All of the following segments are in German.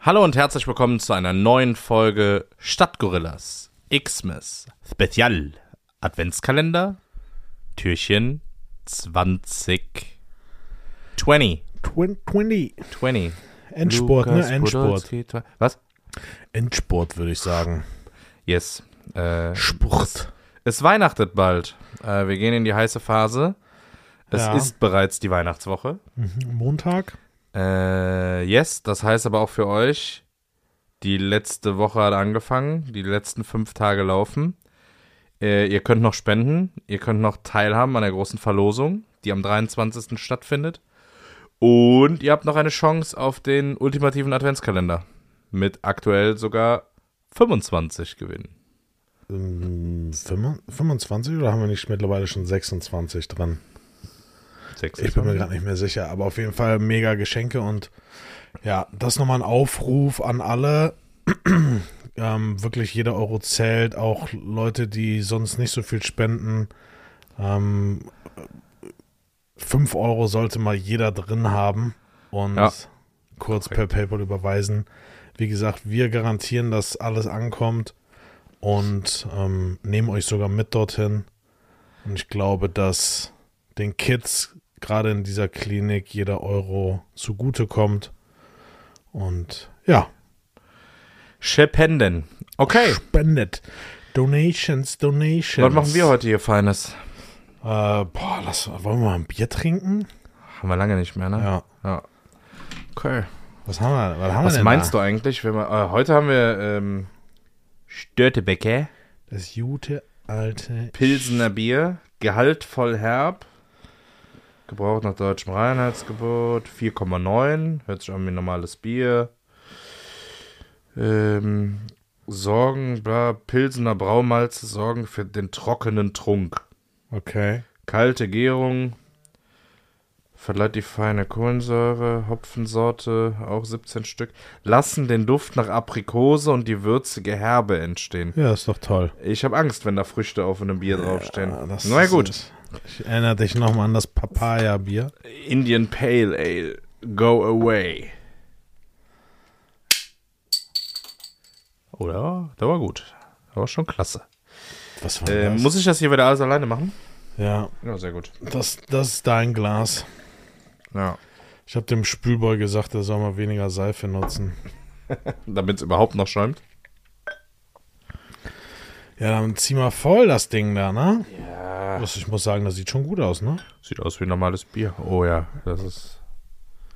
Hallo und herzlich willkommen zu einer neuen Folge Stadtgorillas Xmas Spezial Adventskalender Türchen 20 20 20. 20 Endsport, Lukas ne? Endsport. Podolski, Was? Endsport, würde ich sagen. Yes. Äh, Sport. es weihnachtet bald. Äh, wir gehen in die heiße Phase. Es Ja. ist bereits die Weihnachtswoche. Mhm. Montag. Äh, yes, das heißt aber auch für euch, die letzte Woche hat angefangen, die letzten fünf Tage laufen. Äh, ihr könnt noch spenden, ihr könnt noch teilhaben an der großen Verlosung, die am 23. stattfindet. Und ihr habt noch eine Chance auf den ultimativen Adventskalender. Mit aktuell sogar 25 Gewinnen. Ähm, 25 oder haben wir nicht mittlerweile schon 26 dran? Sechs Ich bin mir gerade nicht mehr sicher, aber auf jeden Fall mega Geschenke und ja, das nochmal ein Aufruf an alle. ähm, wirklich jeder Euro zählt, auch Leute, die sonst nicht so viel spenden. Ähm, 5 Euro sollte mal jeder drin haben und Ja. kurz per PayPal überweisen. Wie gesagt, wir garantieren, dass alles ankommt und ähm, nehmen euch sogar mit dorthin. Und ich glaube, dass den Kids gerade in dieser Klinik jeder Euro zugutekommt. Und ja, Spenden. Okay, spendet. Donations, Donations. was machen wir heute hier Feines? Äh, boah, lass, wollen wir mal ein Bier trinken? Haben wir lange nicht mehr, ne? Ja. ja. Okay. Was haben wir, was haben wir Was denn meinst da? du eigentlich? Wenn wir, äh, heute haben wir ähm, Störtebecke, Das gute alte Pilsener Bier, gehaltvoll herb, gebraucht nach deutschem Reinheitsgebot, 4,9, hört sich an wie ein normales Bier. Ähm, sorgen, bla, Pilsener Braumalze sorgen für den trockenen Trunk. Okay. Kalte Gärung, verleiht die feine Kohlensäure, Hopfensorte, auch 17 Stück, lassen den Duft nach Aprikose und die würzige Herbe entstehen. Ja, ist doch toll. Ich habe Angst, wenn da Früchte auf einem Bier draufstehen. Ja, das Na gut. ist- Ich erinnere dich nochmal an das Papaya-Bier. Indian Pale Ale, go away. Oder? Der war gut. Der war schon klasse. Was war Äh, das? muss ich das hier wieder alles alleine machen? ja, Ja, sehr gut. das, das ist dein Glas. Ja. Ich habe dem Spülboy gesagt, er soll mal weniger Seife nutzen. Damit es überhaupt noch schäumt. Ja, dann zieh mal voll das Ding da, ne? Ja. Das, ich muss sagen, das sieht schon gut aus, ne? Sieht aus wie normales Bier. Oh ja, das ist.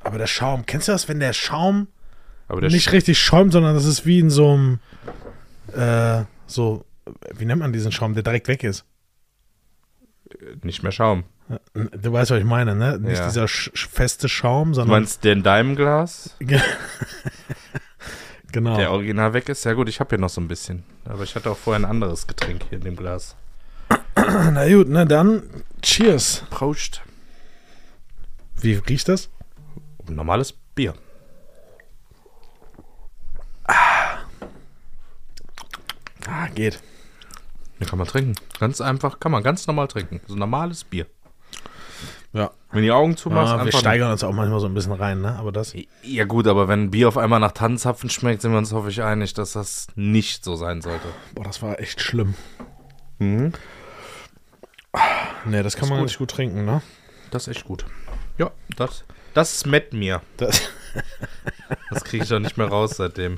Aber der Schaum, kennst du das, wenn der Schaum Aber der nicht richtig schäumt, sondern das ist wie in so einem, äh, so, wie nennt man diesen Schaum, der direkt weg ist? Sch- nicht mehr Schaum. Du weißt, was ich meine, ne? Nicht Ja. dieser sch sch- feste Schaum, Du sondern. meinst der in deinem Glas, genau. der original weg ist? Ja gut, ich habe hier noch so ein bisschen. Aber ich hatte auch vorher ein anderes Getränk hier in dem Glas. Na gut, na dann, cheers. Prost. Wie riecht das? Normales Bier. Ah, geht. Den kann man trinken. Ganz einfach, kann man ganz normal trinken. So normales Bier. Ja. Wenn die Augen zumachst, Ah, wir steigern uns auch manchmal so ein bisschen rein, ne? Aber das. Ja gut, aber wenn Bier auf einmal nach Tannenzapfen schmeckt, sind wir uns hoffe ich einig, dass das nicht so sein sollte. Boah, das war echt schlimm. Mhm. Ne, das kann Ist man gut. nicht gut trinken, ne? Das ist echt gut. Ja, das, das schmeckt mir. Das, Das kriege ich auch nicht mehr raus seitdem.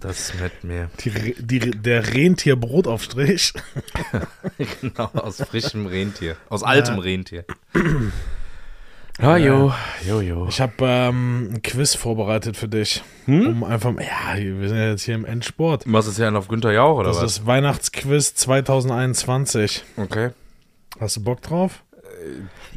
Das schmeckt mir. die, die, der Rentierbrotaufstrich. genau, aus frischem Rentier. Aus altem Rentier. Ja, jo, jo, jo. Ich habe ähm, ein Quiz vorbereitet für dich. Hm? Um einfach. Ja, wir sind ja jetzt hier im Endsport. Was ist ja auf Günther Jauch oder Das was? ist Weihnachtsquiz 2021. Okay. Hast du Bock drauf?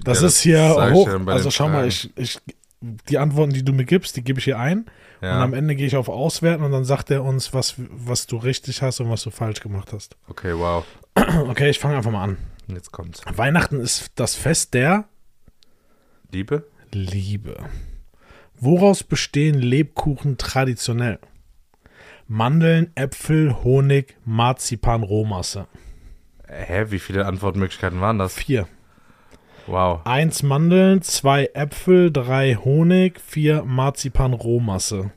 Das ja, ist hier ich hoch. Also schau mal, ich, ich, die Antworten, die du mir gibst, die gebe ich hier ein. Ja. Und am Ende gehe ich auf Auswerten und dann sagt er uns, was, was du richtig hast und was du falsch gemacht hast. Okay, wow. Okay, ich fange einfach mal an. Jetzt kommt's. Weihnachten ist das Fest der Liebe? Liebe. Woraus bestehen Lebkuchen traditionell? Mandeln, Äpfel, Honig, Marzipan, Rohmasse. Hä, wie viele Antwortmöglichkeiten waren das? Vier. Wow. Eins Mandeln, zwei Äpfel, drei Honig, vier Marzipan, Rohmasse.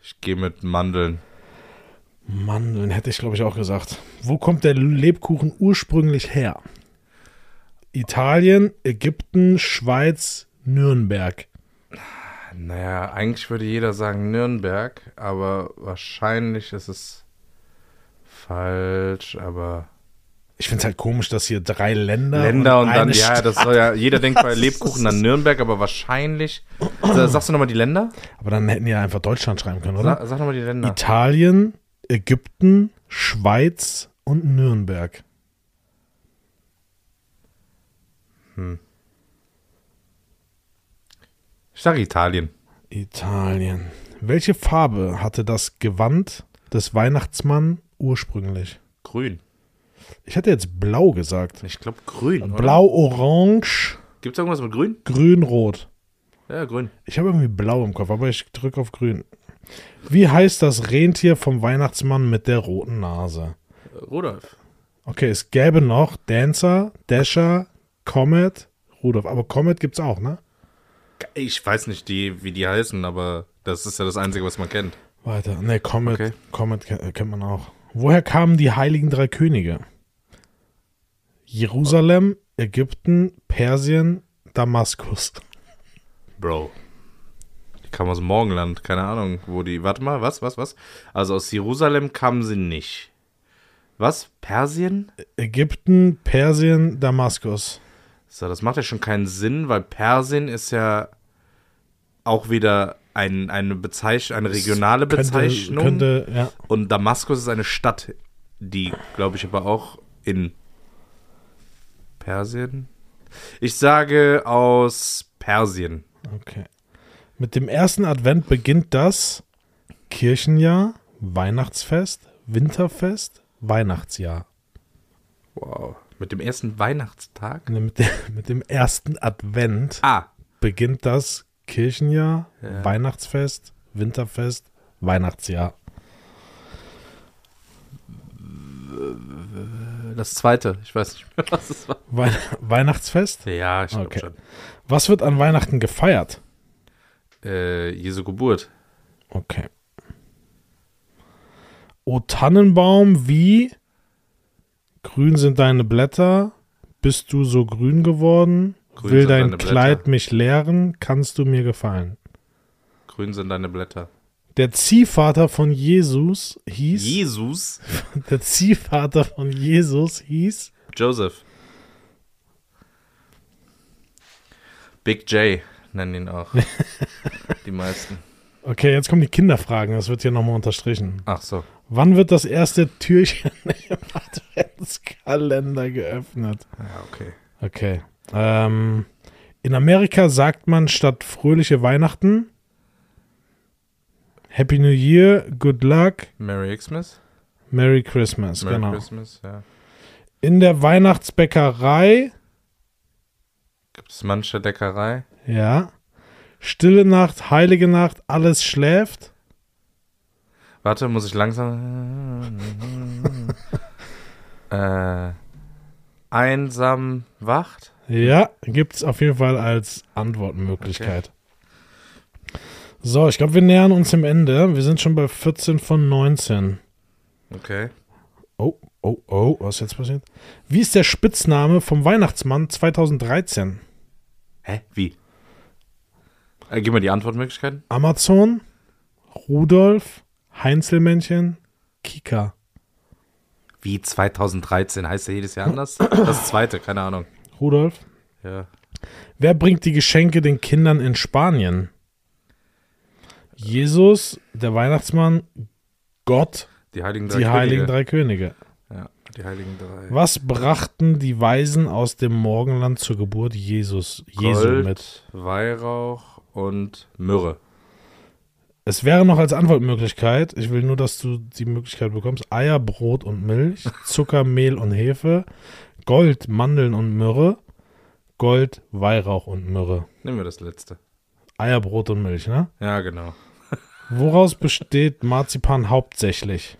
Ich gehe mit Mandeln. Mandeln hätte ich, glaube ich, auch gesagt. Wo kommt der Lebkuchen ursprünglich her? Italien, Ägypten, Schweiz, Nürnberg. Naja, eigentlich würde jeder sagen Nürnberg, aber wahrscheinlich ist es falsch, aber. Ich finde es halt komisch, dass hier drei Länder. Länder und, dann, eine ja, das Stadt- soll ja, jeder denkt bei Lebkuchen an Nürnberg, aber wahrscheinlich. Sa- Sagst du nochmal die Länder? Aber dann hätten die ja einfach Deutschland schreiben können, oder? Sag, sag nochmal die Länder. Italien, Ägypten, Schweiz und Nürnberg. Ich sage Italien. Italien. Welche Farbe hatte das Gewand des Weihnachtsmann ursprünglich? Grün. Ich hätte jetzt blau gesagt. Ich glaube grün. oder? Blau, orange, Gibt's irgendwas mit grün? grün, rot. Ja, grün. Ich habe irgendwie blau im Kopf, aber ich drücke auf grün. Wie heißt das Rentier vom Weihnachtsmann mit der roten Nase? Rudolf. Okay, es gäbe noch Dancer, Dasher, Comet, Rudolf. Aber Comet gibt's auch, ne? Ich weiß nicht, die, wie die heißen, aber das ist ja das Einzige, was man kennt. Weiter. Ne, Comet, Okay. Comet ke- kennt man auch. Woher kamen die heiligen drei Könige? Jerusalem, Ägypten, Persien, Damaskus. Bro. Die kamen aus dem Morgenland, keine Ahnung, wo die. Warte mal, was, was, was? Also aus Jerusalem kamen sie nicht. Was? Persien? Ägypten, Persien, Damaskus. So, das macht ja schon keinen Sinn, weil Persien ist ja auch wieder ein, eine Bezeichnung, eine regionale Bezeichnung. Könnte, könnte, ja. Und Damaskus ist eine Stadt, die, glaube ich, aber auch in Persien. Ich sage aus Persien. Okay. Mit dem ersten Advent beginnt das Kirchenjahr, Weihnachtsfest, Winterfest, Weihnachtsjahr. Wow. Mit dem ersten Weihnachtstag? Ne, Mit, dem- mit dem ersten Advent Ah, beginnt das Kirchenjahr, Ja. Weihnachtsfest, Winterfest, Weihnachtsjahr. Das zweite. Ich weiß nicht mehr, was es war. Wei Weihnachtsfest? Ja, ich glaube Okay. schon. Was wird an Weihnachten gefeiert? Äh, Jesu Geburt. Okay. O Tannenbaum, wie grün sind deine Blätter, bist du so grün geworden, Grün will dein. Kleid mich leeren, kannst du mir gefallen. Grün sind deine Blätter. Der Ziehvater von Jesus hieß, Jesus? der Ziehvater von Jesus hieß, Joseph. Big J nennen ihn auch. Die meisten. okay, jetzt kommen die Kinderfragen, das wird hier nochmal unterstrichen. Ach so. Wann wird das erste Türchen im Adventskalender geöffnet? Ja, okay. Okay. Ähm, in Amerika sagt man statt fröhliche Weihnachten Happy New Year, Good Luck, Merry Xmas? Merry Christmas. Merry genau. Christmas, ja. In der Weihnachtsbäckerei, Gibt es manche Deckerei? ja. Stille Nacht, heilige Nacht, alles schläft. Warte, muss ich langsam. äh, einsam wacht? Ja, gibt es auf jeden Fall als Antwortmöglichkeit. So, ich glaube, wir nähern uns dem Ende. Wir sind schon bei 14 von 19. Okay. Oh, oh, oh, was ist jetzt passiert? Wie ist der Spitzname vom Weihnachtsmann 2013? Hä? Wie? Äh, gib mir die Antwortmöglichkeiten. Amazon, Rudolf, Heinzelmännchen, Kika. Wie 2013? Heißt der jedes Jahr anders? Das zweite, keine Ahnung. Rudolf. Ja. Wer bringt die Geschenke den Kindern in Spanien? Jesus, der Weihnachtsmann, Gott, Die Heiligen Drei die Könige. Heiligen Drei Könige. Ja, die Heiligen Drei. Was brachten die Weisen aus dem Morgenland zur Geburt Jesus, Jesu Gold, mit? Weihrauch und Myrrhe. Es wäre noch als Antwortmöglichkeit, ich will nur, dass du die Möglichkeit bekommst, Eier, Brot und Milch, Zucker, Mehl und Hefe, Gold, Mandeln und Myrrhe, Gold, Weihrauch und Myrrhe. Nehmen wir das letzte. Eier, Brot und Milch, ne? Ja, genau. Woraus besteht Marzipan hauptsächlich?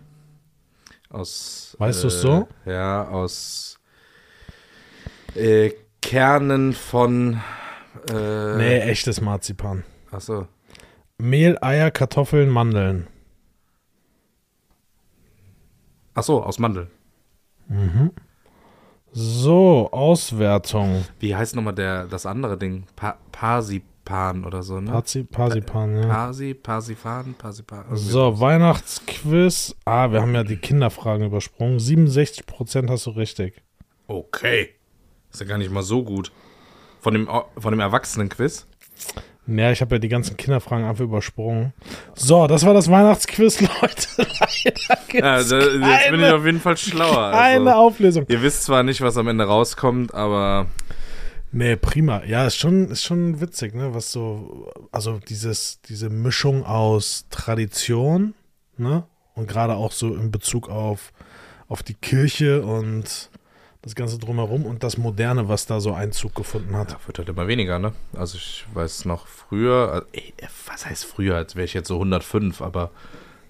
Aus. Weißt äh, du es so? Ja, aus äh, Kernen von. Äh, nee, echtes Marzipan. Achso. Mehl, Eier, Kartoffeln, Mandeln. Achso, aus Mandeln. Mhm. So, Auswertung. Wie heißt nochmal der, das andere Ding? Pa Parsi Parsipan oder so, ne? Parzi Parsipan, ja. Parsi, Parsifan, Parsipan. So, Weihnachtsquiz. Ah, wir haben ja die Kinderfragen übersprungen. 67% hast du richtig. Okay. Ist ja gar nicht mal so gut. Von dem, von dem Erwachsenen-Quiz? Ja, ich habe ja die ganzen Kinderfragen einfach übersprungen. So, das war das Weihnachtsquiz, Leute. Da, jetzt bin ich auf jeden Fall schlauer. keine Also, Auflösung. ihr wisst zwar nicht, was am Ende rauskommt, aber Nee, prima. Ja, ist schon, ist schon witzig, ne? Was so, also dieses, diese Mischung aus Tradition, ne? Und gerade auch so in Bezug auf, auf die Kirche und das Ganze drumherum und das Moderne, was da so Einzug gefunden hat. ja, wird halt immer weniger, ne? Also ich weiß noch früher, also, ey, was heißt früher, als wäre ich jetzt so 105, aber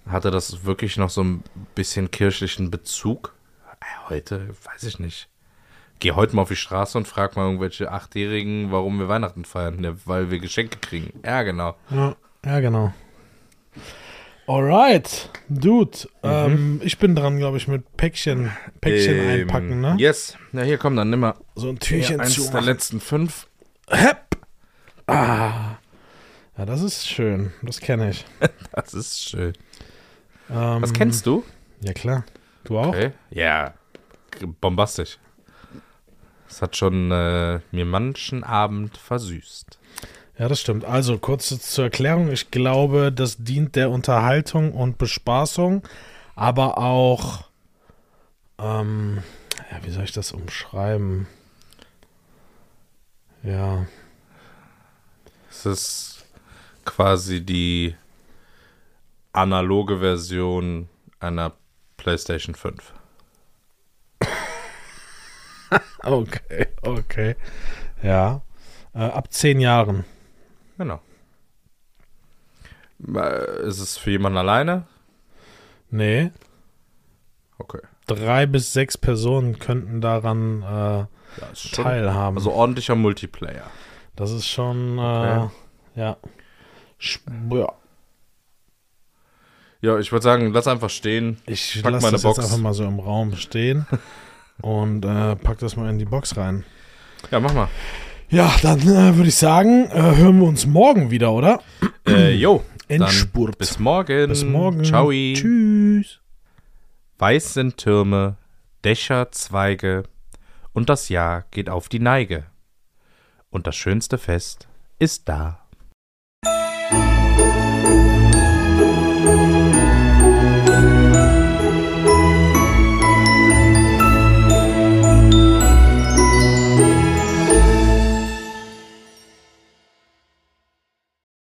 hatte das wirklich noch so ein bisschen kirchlichen Bezug? Äh, Heute, weiß ich nicht. Geh heute mal auf die Straße und frag mal irgendwelche Achtjährigen, warum wir Weihnachten feiern. Ja, weil wir Geschenke kriegen. Ja, genau. Ja, ja genau. Alright, Dude. Ähm, ich bin dran, glaube ich, mit Päckchen, Päckchen Ähm, einpacken, ne? Yes. Ja, hier, komm, dann nimm mal So ein Türchen eins zu. der machen. letzten fünf. Hepp. Ah. Ja, das ist schön. Das kenne ich. Das ist schön. Ähm, Was kennst du? Ja, klar. Du auch? Okay. Ja, bombastisch. Das hat schon äh, mir manchen Abend versüßt. Ja, das stimmt. Also, kurz zur Erklärung. Ich glaube, das dient der Unterhaltung und Bespaßung, aber auch, ähm, ja, wie soll ich das umschreiben? Ja, Es ist quasi die analoge Version einer PlayStation 5. okay, okay. Ja, äh, ab zehn Jahren. Genau. Äh, Ist es für jemanden alleine? Nee, Okay. drei bis sechs Personen könnten daran äh, Ja, teilhaben. also ordentlicher Multiplayer. das ist schon, äh, Okay. ja. Sch ja. Ja, ich würde sagen, lass einfach stehen. Ich Pack lasse meine das Box. jetzt einfach mal so im Raum stehen und äh, pack das mal in die Box rein. Ja, mach mal. Ja, dann äh, würde ich sagen, äh, hören wir uns morgen wieder, oder? Äh, jo, Endspurt. bis morgen. Bis morgen. Ciao. Tschüss. Weiß sind Türme, Dächer, Zweige, und das Jahr geht auf die Neige. Und das schönste Fest ist da.